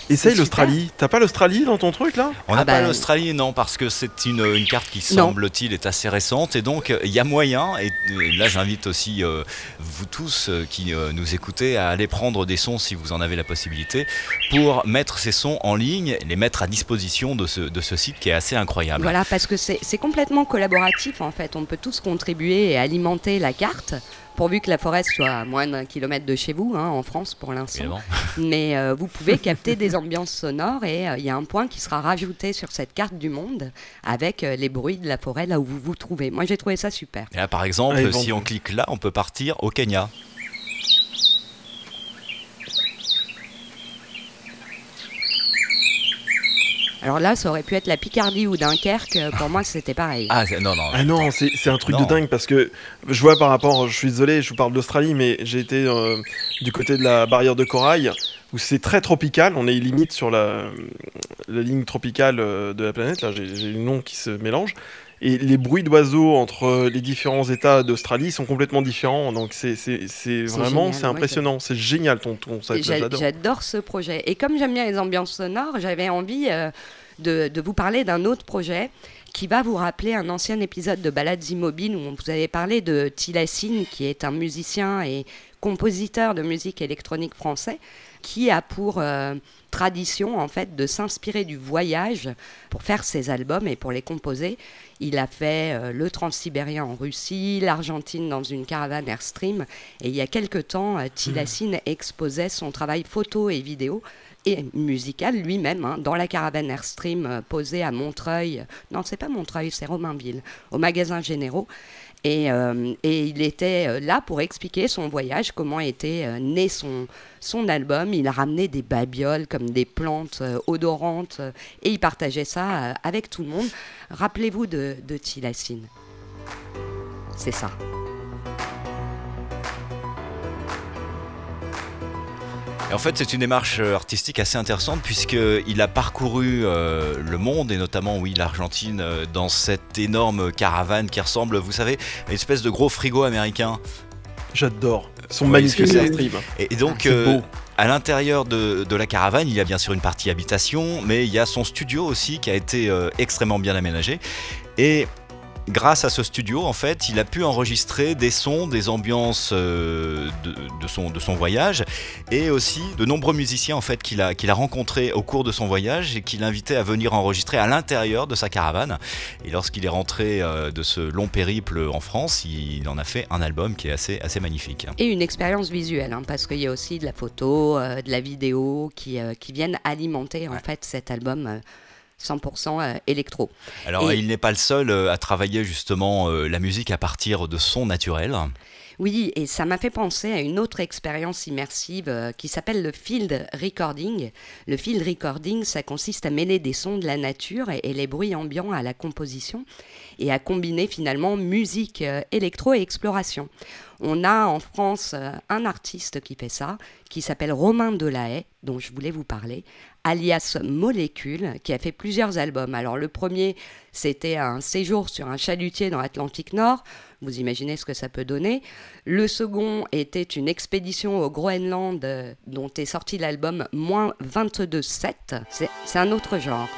Essaye l'Australie. T'as pas l'Australie dans ton truc là? On n'a ah pas l'Australie, non, parce que c'est une, une, carte qui semble-t-il est assez récente et donc il y a moyen. Et, là, j'invite aussi euh, vous tous euh, qui euh, nous écoutez à aller prendre des sons si vous en avez la possibilité pour mettre ces sons en ligne, et les mettre à disposition de ce, de ce site qui est assez incroyable. Voilà, parce que c'est complètement collaboratif en fait. On peut tous contribuer et alimenter la carte pourvu que la forêt soit à moins d'un kilomètre de chez vous, hein, en France pour l'instant. (laughs) Mais euh, vous pouvez capter des ambiances sonores et euh, il y a un point qui sera rajouté sur cette carte du monde avec euh, les bruits de la forêt là où vous vous trouvez. Moi j'ai trouvé ça super. Et là par exemple, ah, si on clique là, on peut partir au Kenya. Alors là, ça aurait pu être la Picardie ou Dunkerque. Pour moi, c'était pareil. Ah non, non. Ah non, c'est un truc de dingue parce que je vois par rapport, je suis désolé, je vous parle d'Australie, mais j'ai été euh, du côté de la barrière de corail où c'est très tropical. On est limite sur la, la ligne tropicale euh, de la planète. Là, j'ai le nom qui se mélange. Et les bruits d'oiseaux entre les différents États d'Australie sont complètement différents. Donc c'est vraiment c'est impressionnant. C'est génial ton, ton J'adore ce projet. Et comme j'aime bien les ambiances sonores, j'avais envie euh, de, de vous parler d'un autre projet qui va vous rappeler un ancien épisode de Balades immobiles où on vous avait parlé de Tilassine, qui est un musicien et compositeur de musique électronique français, qui a pour euh, tradition en fait de s'inspirer du voyage pour faire ses albums et pour les composer. Il a fait euh, le Transsibérien en Russie, l'Argentine dans une caravane Airstream, et il y a quelque temps, euh, Tilassine exposait son travail photo et vidéo et musical lui-même hein, dans la caravane Airstream posée à Montreuil. Non, c'est pas Montreuil, c'est Romainville, au magasin Généraux. Et, euh, et, il était euh, là pour expliquer son voyage, comment était euh, né son, son album. Il a ramené des babioles comme des plantes odorantes et il partageait ça avec tout le monde. Rappelez-vous de, de Tilassine. C'est ça. Et en fait, c'est une démarche euh, artistique assez intéressante puisqu'il a parcouru euh, le monde et notamment, oui, l'Argentine euh, dans cette énorme caravane qui ressemble, vous savez, à une espèce de gros frigo américain. J'adore. Ces streams. Et, et donc, euh, à l'intérieur de, de la caravane, il y a bien sûr une partie habitation, mais il y a son studio aussi qui a été euh, extrêmement bien aménagé. Et grâce à ce studio, en fait, il a pu enregistrer des sons, des ambiances euh, de, de son, de son voyage, et aussi de nombreux musiciens en fait qu'il a, qu'il a rencontrés au cours de son voyage et qu'il invitait à venir enregistrer à l'intérieur de sa caravane. Et lorsqu'il est rentré euh, de ce long périple en France, il en a fait un album qui est assez, assez magnifique. Et une expérience visuelle, hein, parce qu'il y a aussi de la photo, euh, de la vidéo qui, qui viennent alimenter en fait cet album 100% euh, électro. Alors, Et- il n'est pas le seul euh, à travailler justement euh, la musique à partir de sons naturels. Oui, et ça m'a fait penser à une autre expérience immersive qui s'appelle le field recording. Le field recording, ça consiste à mêler des sons de la nature et, les bruits ambiants à la composition et à combiner finalement musique, électro et exploration. On a en France un artiste qui fait ça, qui s'appelle Romain Delahaye, dont je voulais vous parler, alias Molécule, qui a fait plusieurs albums. Alors le premier, c'était un séjour sur un chalutier dans l'Atlantique Nord. Vous imaginez ce que ça peut donner. Le second était une expédition au Groenland, euh, dont est sorti l'album Moins 22.7. C'est c'est un autre genre.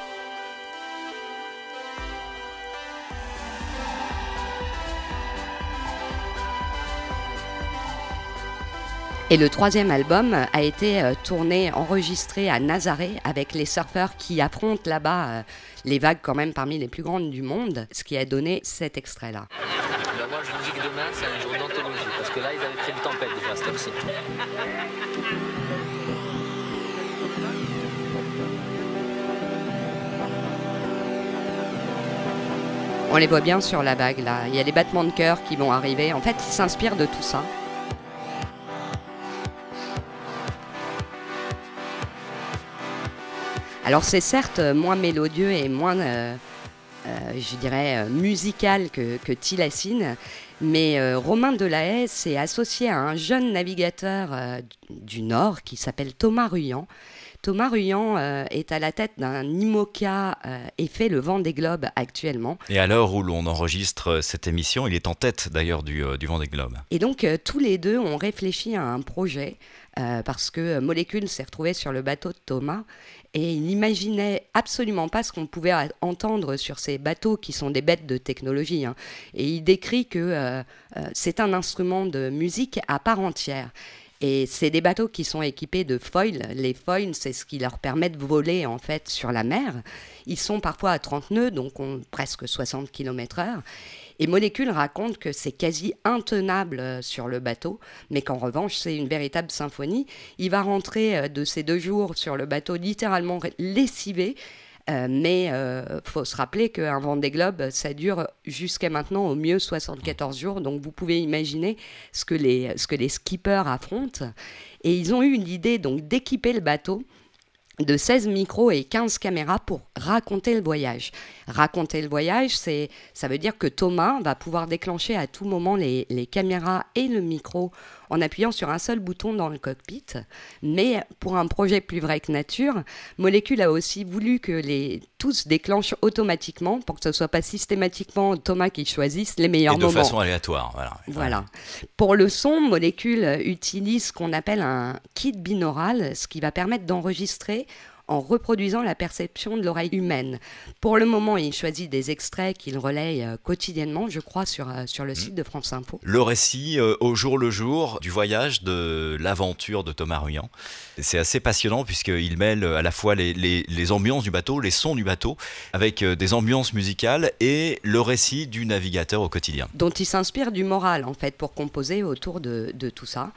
Et le troisième album a été euh, tourné, enregistré à Nazaré avec les surfeurs qui affrontent là-bas euh, les vagues quand même parmi les plus grandes du monde, ce qui a donné cet extrait-là. Ben moi, je vous dis que demain, c'est un jour d'anthologie. Parce que là, ils avaient prévu tempête déjà. On les voit bien sur la vague là. Il y a les battements de cœur qui vont arriver. En fait, ils s'inspirent de tout ça. Alors c'est certes moins mélodieux et moins, euh, euh, je dirais, euh, musical que, que Tilassine, mais Romain Delahaye s'est associé à un jeune navigateur du Nord qui s'appelle Thomas Ruyant. Thomas Ruyant euh, est à la tête d'un IMOCA euh, et fait le vent des globes actuellement. Et à l'heure où l'on enregistre euh, cette émission, il est en tête d'ailleurs du, du Vendée Globe. Et donc, tous les deux ont réfléchi à un projet parce que Molécule s'est retrouvé sur le bateau de Thomas et il n'imaginait absolument pas ce qu'on pouvait entendre sur ces bateaux qui sont des bêtes de technologie. hein. Et il décrit que euh, c'est un instrument de musique à part entière. Et c'est des bateaux qui sont équipés de foils. Les foils, c'est ce qui leur permet de voler en fait sur la mer. Ils sont parfois à 30 nœuds, donc ont presque 60 km/h. Et Molécule raconte que c'est quasi intenable euh, sur le bateau, mais qu'en revanche, c'est une véritable symphonie. Il va rentrer euh, de ces deux jours sur le bateau littéralement lessivé. Euh, mais il faut se rappeler qu'un Vendée Globe, ça dure jusqu'à maintenant au mieux 74 jours. Donc vous pouvez imaginer ce que les, ce que les skippers affrontent. Et ils ont eu l'idée donc d'équiper le bateau de 16 micros et 15 caméras pour raconter le voyage. Raconter le voyage, c'est, ça veut dire que Thomas va pouvoir déclencher à tout moment les, les caméras et le micro en appuyant sur un seul bouton dans le cockpit. Mais pour un projet plus vrai que nature, Molécule a aussi voulu que les tous déclenchent automatiquement pour que ce soit pas systématiquement Thomas qui choisisse les meilleurs Et de moments. façon aléatoire. Voilà. Voilà. Pour le son, Molécule utilise ce qu'on appelle un kit binaural, ce qui va permettre d'enregistrer en reproduisant la perception de l'oreille humaine. Pour le moment, il choisit des extraits qu'il relaye euh, quotidiennement, je crois, sur, euh, sur le Mmh. site de France Info. Le récit euh, au jour le jour du voyage de l'aventure de Thomas Ruyant. C'est assez passionnant puisqu'il mêle à la fois les, les- les ambiances du bateau, les sons du bateau, avec des ambiances musicales et le récit du navigateur au quotidien. dont il s'inspire du moral en fait pour composer autour de, de tout ça.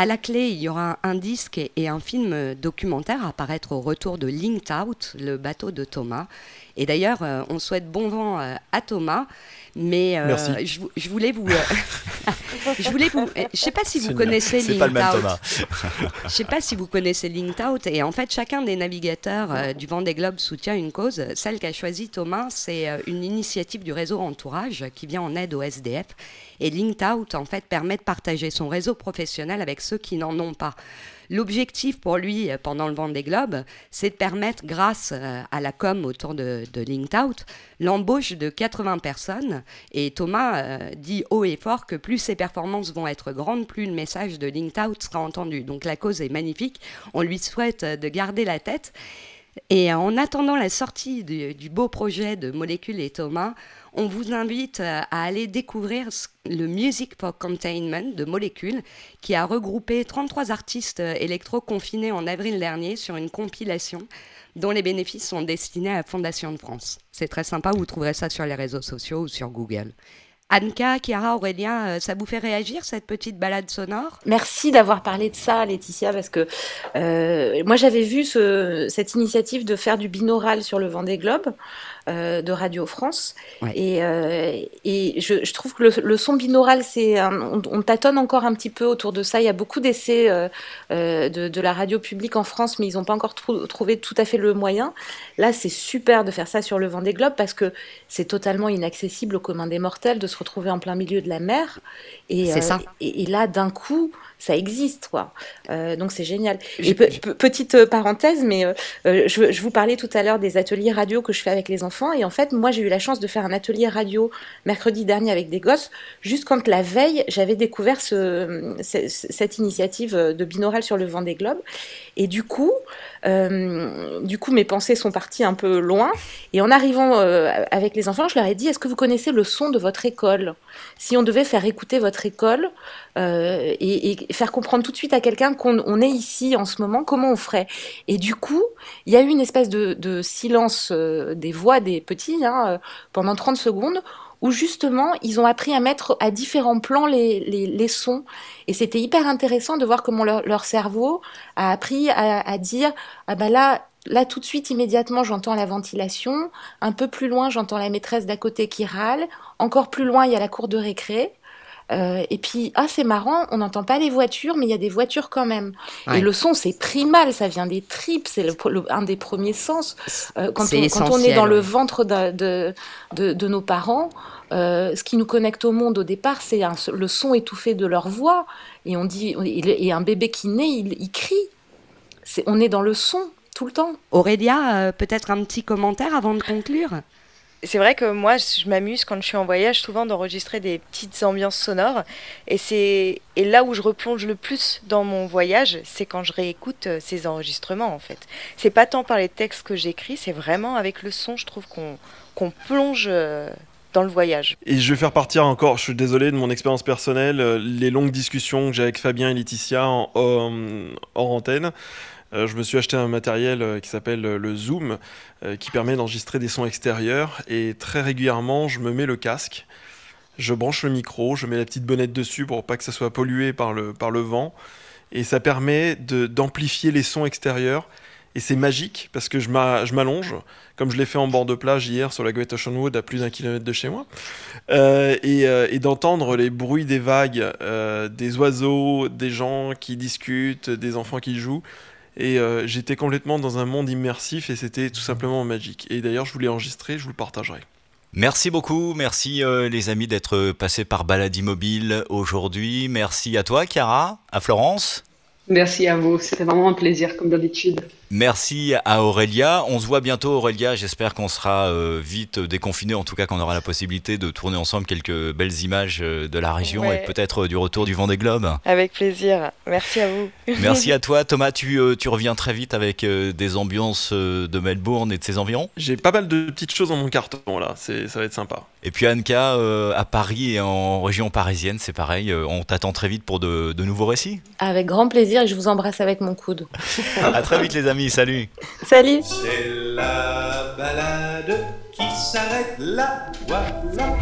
À la clé, il y aura un disque et, un film documentaire à apparaître au retour de Linked Out, le bateau de Thomas. Et d'ailleurs, euh, on souhaite bon vent euh, à Thomas. Mais euh, je, vou- je voulais vous, euh, (laughs) je voulais vous, je sais pas si vous connaissez C'est pas le Linked même Out. Thomas. Je sais pas si vous connaissez Linked Out et en fait chacun des navigateurs euh, du Vendée Globe soutient une cause. Celle qu'a choisie Thomas, c'est euh, une initiative du réseau Entourage qui vient en aide au SDF et Linked Out en fait permet de partager son réseau professionnel avec ceux qui n'en ont pas. L'objectif pour lui euh, pendant le Vendée Globe, c'est de permettre, grâce euh, à la com autour de, de l'embauche de 80 personnes. Et Thomas euh, dit haut et fort que plus ses performances vont être grandes, plus le message de Linked Out sera entendu. Donc la cause est magnifique. On lui souhaite de garder la tête. Et en attendant la sortie du, beau projet de Molécules et Thomas, on vous invite euh, à aller découvrir le Music for Containment de Molécules, qui a regroupé 33 artistes euh, électro-confinés en avril dernier sur une compilation dont les bénéfices sont destinés à la Fondation de France. C'est très sympa, vous trouverez ça sur les réseaux sociaux ou sur Google. Anka, Chiara, Aurélien, euh, ça vous fait réagir cette petite balade sonore? Merci d'avoir parlé de ça, Laetitia, parce que euh, moi j'avais vu ce- cette initiative de faire du binaural sur le Vendée Globe euh, de Radio France, Ouais. et, euh, et je, je trouve que le, le son binaural, c'est on, on tâtonne encore un petit peu autour de ça. Il y a beaucoup d'essais euh, de, de la radio publique en France, mais ils n'ont pas encore trou- trouvé tout à fait le moyen. Là, c'est super de faire ça sur le Vendée Globe parce que c'est totalement inaccessible au commun des mortels de se retrouver en plein milieu de la mer. Et, C'est ça. et, et là, d'un coup, ça existe, quoi. Euh, donc c'est génial. Je- Et pe- pe- petite euh, parenthèse, mais euh, je, je vous parlais tout à l'heure des ateliers radio que je fais avec les enfants. Et en fait, moi, j'ai eu la chance de faire un atelier radio mercredi dernier avec des gosses, juste quand la veille, j'avais découvert ce, ce- cette initiative de binaural sur le vent des globes. Et du coup, euh, du coup, mes pensées sont parties un peu loin. Et en arrivant avec les enfants, je leur ai dit Est-ce que vous connaissez le son de votre école? Si on devait faire écouter votre école euh, et, faire comprendre tout de suite à quelqu'un qu'on on est ici en ce moment, comment on ferait Et du coup, il y a eu une espèce de, silence euh, des voix des petits hein, euh, pendant 30 secondes où justement ils ont appris à mettre à différents plans les, sons. Et c'était hyper intéressant de voir comment leur, cerveau a appris à, à dire Ah ben là, là tout de suite, immédiatement, j'entends la ventilation. Un peu plus loin, j'entends la maîtresse d'à côté qui râle. Encore plus loin, il y a la cour de récré. Euh, et puis, ah, c'est marrant, on n'entend pas les voitures, mais il y a des voitures quand même. Ouais. Et le son, c'est primal, ça vient des tripes, c'est un des premiers sens. Euh, quand, on, quand on est dans le ventre de, de, de nos parents, euh, ce qui nous connecte au monde au départ, c'est le son étouffé de leur voix. Et on dit, et un bébé qui naît, il, il crie. On est dans le son tout le temps. Aurélia, peut-être un petit commentaire avant de conclure? C'est vrai que moi, je m'amuse quand je suis en voyage souvent d'enregistrer des petites ambiances sonores. Et c'est et là où je replonge le plus dans mon voyage, c'est quand je réécoute euh, ces enregistrements en fait. C'est pas tant par les textes que j'écris, c'est vraiment avec le son, je trouve qu'on qu'on plonge euh, dans le voyage. Et je vais faire partir encore, je suis désolé de mon expérience personnelle, euh, les longues discussions que j'ai avec Fabien et Laetitia en, en- antenne. Euh, je me suis acheté un matériel euh, qui s'appelle euh, le Zoom, qui permet d'enregistrer des sons extérieurs. Et très régulièrement, je me mets le casque, je branche le micro, je mets la petite bonnette dessus pour pas que ça soit pollué par le, par le vent. Et ça permet d'amplifier les sons extérieurs. Et c'est magique parce que je m'a- je m'allonge, comme je l'ai fait en bord de plage hier sur la Great Ocean Wood à plus d'un kilomètre de chez moi, et, d'entendre les bruits des vagues, des oiseaux, des gens qui discutent, des enfants qui jouent. Et euh, j'étais complètement dans un monde immersif et c'était tout simplement magique. Et d'ailleurs, je voulais enregistrer, je vous le partagerai. Merci beaucoup, merci euh, les amis d'être passés par Balade Immobile aujourd'hui. Merci à toi, Chiara, à Florence. Merci à vous, c'était vraiment un plaisir comme d'habitude. Merci à Aurélia. On se voit bientôt Aurélia. J'espère qu'on sera euh, vite déconfiné, en tout cas qu'on aura la possibilité de tourner ensemble quelques belles images euh, de la région Ouais. et peut-être du retour du Vendée Globe. Avec plaisir. Merci à vous. (laughs) Merci à toi Thomas. Tu, euh, tu reviens très vite avec euh, des ambiances euh, de Melbourne et de ses environs. J'ai pas mal de petites choses dans mon carton là, c'est, ça va être sympa. Et puis Anka euh, à Paris et en région parisienne, c'est pareil. euh, on t'attend très vite pour de, de nouveaux récits. Avec grand plaisir et je vous embrasse avec mon coude. (laughs) à très vite les amis. Salut. Salut C'est la balade qui s'arrête là, voilà.